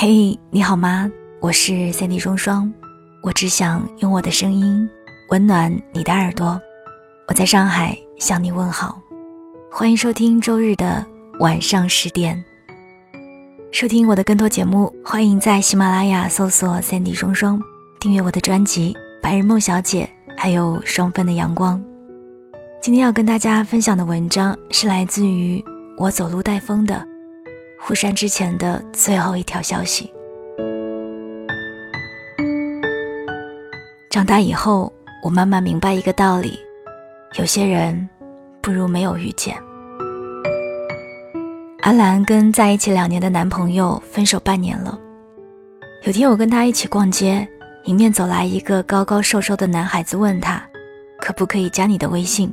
嘿，你好吗？我是三 D 双双，我只想用我的声音温暖你的耳朵。我在上海向你问好，欢迎收听周日的晚上十点。收听我的更多节目，欢迎在喜马拉雅搜索三 D 双双，订阅我的专辑《白日梦小姐》，还有双份的阳光。今天要跟大家分享的文章是来自于我走路带风的互删之前的最后一条消息。长大以后，我慢慢明白一个道理：有些人不如没有遇见。阿兰跟在一起两年的男朋友分手半年了。有天我跟他一起逛街，迎面走来一个高高瘦瘦的男孩子，问他可不可以加你的微信。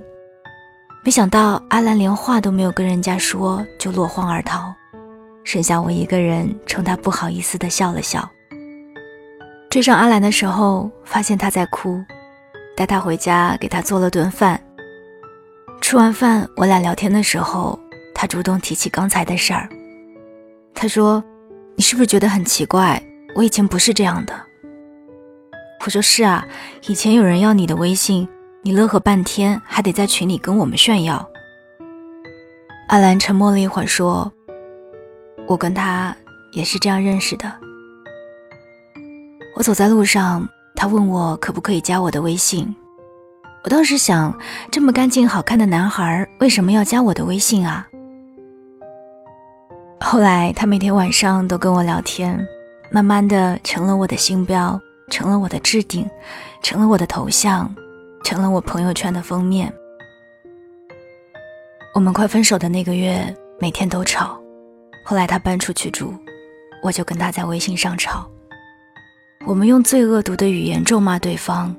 没想到阿兰连话都没有跟人家说，就落荒而逃，剩下我一个人冲他不好意思的笑了笑。追上阿兰的时候，发现他在哭，带他回家给他做了顿饭。吃完饭，我俩聊天的时候，他主动提起刚才的事儿。他说：“你是不是觉得很奇怪？我以前不是这样的。”我说：“是啊，以前有人要你的微信，你乐呵半天，还得在群里跟我们炫耀。”阿兰沉默了一会儿，说：“我跟他也是这样认识的。”我走在路上，他问我可不可以加我的微信。我当时想，这么干净好看的男孩为什么要加我的微信啊？后来他每天晚上都跟我聊天，慢慢的成了我的星标，成了我的置顶，成了我的头像，成了我朋友圈的封面。我们快分手的那个月，每天都吵。后来他搬出去住，我就跟他在微信上吵。我们用最恶毒的语言咒骂对方，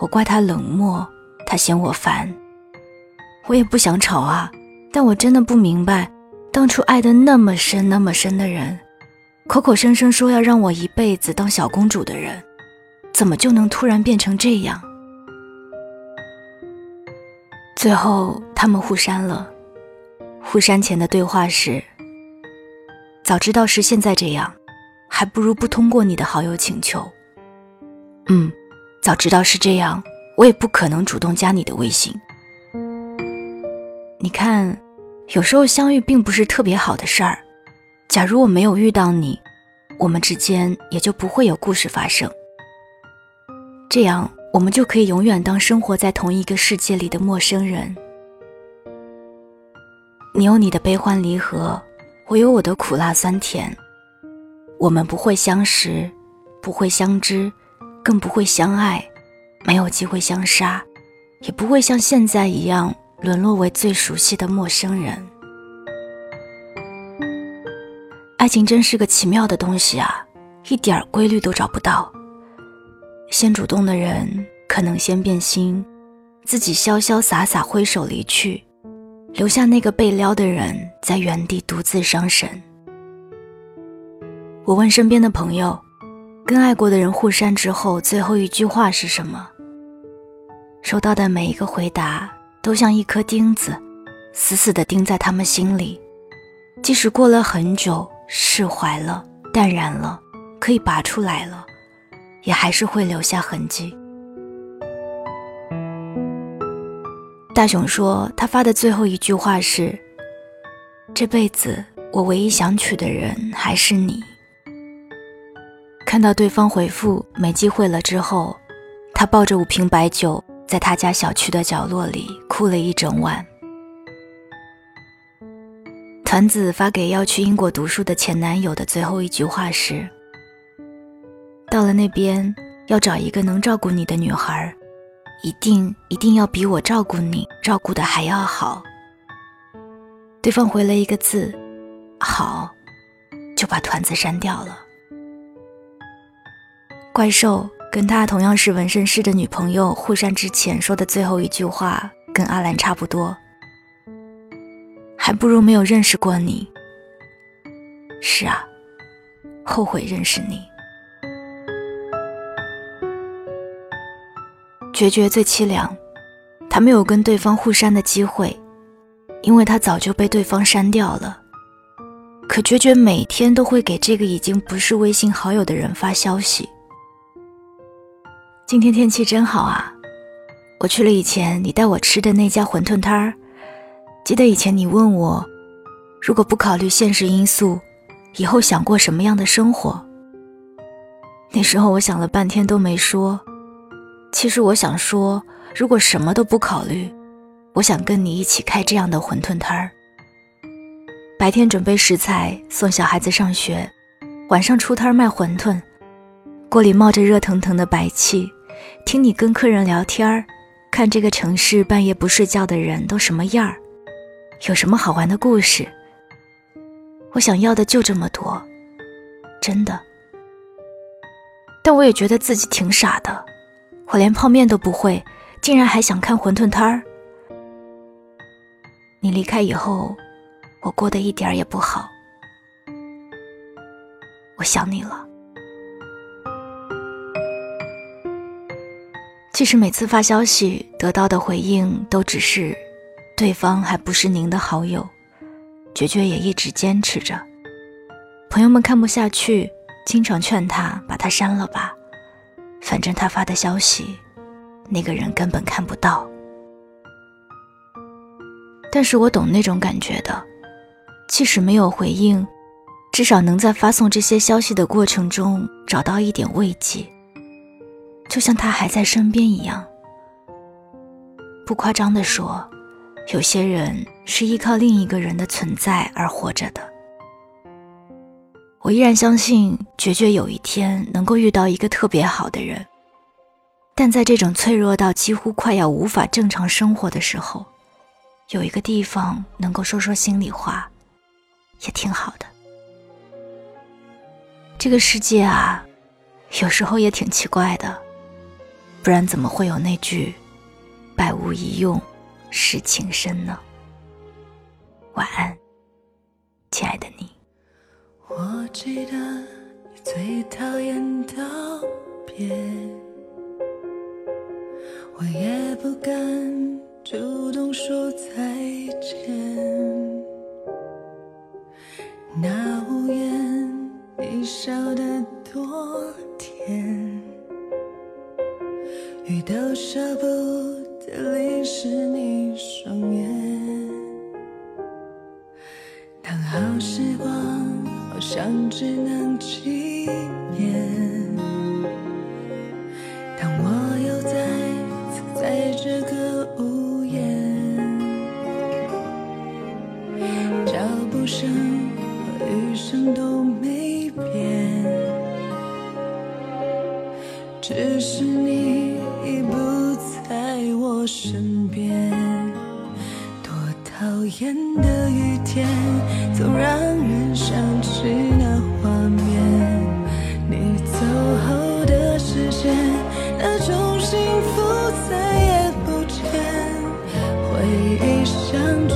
我怪他冷漠，他嫌我烦。我也不想吵啊，但我真的不明白，当初爱的那么深那么深的人，口口声声说要让我一辈子当小公主的人，怎么就能突然变成这样？最后他们互删了，互删前的对话是：早知道是现在这样。还不如不通过你的好友请求。嗯，早知道是这样，我也不可能主动加你的微信。你看，有时候相遇并不是特别好的事儿。假如我没有遇到你，我们之间也就不会有故事发生。这样，我们就可以永远当生活在同一个世界里的陌生人。你有你的悲欢离合，我有我的苦辣酸甜。我们不会相识，不会相知，更不会相爱，没有机会相杀，也不会像现在一样沦落为最熟悉的陌生人。爱情真是个奇妙的东西啊，一点规律都找不到。先主动的人可能先变心，自己潇潇洒洒挥手离去，留下那个被撩的人在原地独自伤神。我问身边的朋友，跟爱过的人互删之后，最后一句话是什么？收到的每一个回答都像一颗钉子，死死地钉在他们心里。即使过了很久，释怀了，淡然了，可以拔出来了，也还是会留下痕迹。大雄说，他发的最后一句话是：“这辈子我唯一想娶的人还是你。”看到对方回复没机会了之后，他抱着五瓶白酒，在他家小区的角落里哭了一整晚。团子发给要去英国读书的前男友的最后一句话是：“到了那边要找一个能照顾你的女孩，一定一定要比我照顾你照顾的还要好。”对方回了一个字：“好”，就把团子删掉了。怪兽跟他同样是纹身师的女朋友互删之前说的最后一句话，跟阿兰差不多。还不如没有认识过你。是啊，后悔认识你。决绝最凄凉，他没有跟对方互删的机会，因为他早就被对方删掉了。可决绝每天都会给这个已经不是微信好友的人发消息。今天天气真好啊！我去了以前你带我吃的那家馄饨摊儿。记得以前你问我，如果不考虑现实因素，以后想过什么样的生活？那时候我想了半天都没说。其实我想说，如果什么都不考虑，我想跟你一起开这样的馄饨摊儿。白天准备食材送小孩子上学，晚上出摊卖馄饨，锅里冒着热腾腾的白气，听你跟客人聊天儿，看这个城市半夜不睡觉的人都什么样儿，有什么好玩的故事。我想要的就这么多，真的。但我也觉得自己挺傻的，我连泡面都不会，竟然还想看馄饨摊儿。你离开以后。我过得一点儿也不好，我想你了。其实每次发消息得到的回应都只是，对方还不是您的好友。决绝也一直坚持着，朋友们看不下去，经常劝他把他删了吧，反正他发的消息，那个人根本看不到。但是我懂那种感觉的。即使没有回应，至少能在发送这些消息的过程中找到一点慰藉，就像他还在身边一样。不夸张地说，有些人是依靠另一个人的存在而活着的。我依然相信，决绝有一天能够遇到一个特别好的人，但在这种脆弱到几乎快要无法正常生活的时候，有一个地方能够说说心里话。也挺好的。这个世界啊，有时候也挺奇怪的，不然怎么会有那句“百无一用是情深”呢？晚安，亲爱的你。我记得你最讨厌道别，我也不敢主动说再见。那屋檐，你笑得多甜，雨都舍不得淋湿你双眼。当好时光好像只能纪念，当我又再次在这个屋檐，脚步声。和雨声都没变，只是你已不在我身边。多讨厌的雨天，总让人想起那画面。你走后的时间，那种幸福再也不见。回忆像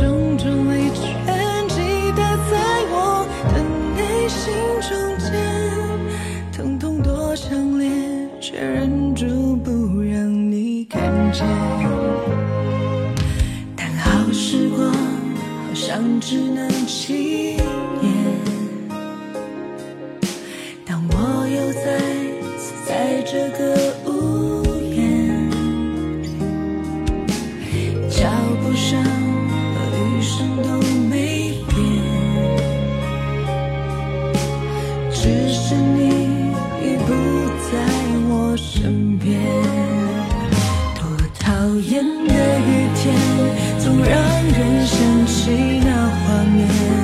眼的雨天总让人想起那画面。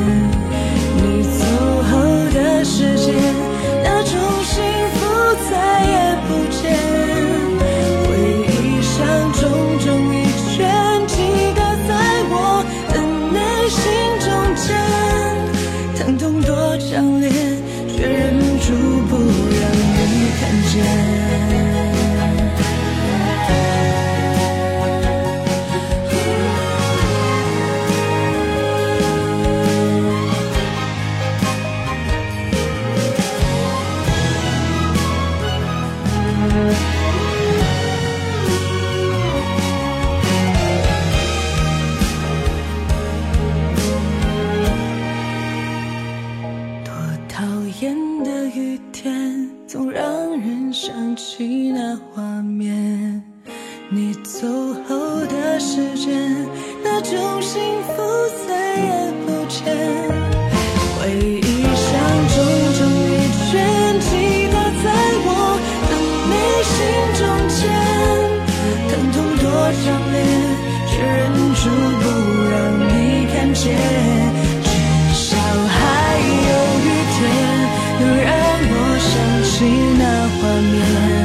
种幸福再也不见，回忆像重重一圈，击打在我的内心中间，疼痛多强烈，却忍住不让你看见，至少还有雨天，能让我想起那画面。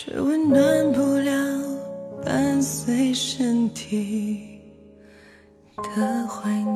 却温暖不了伴随身体的怀念。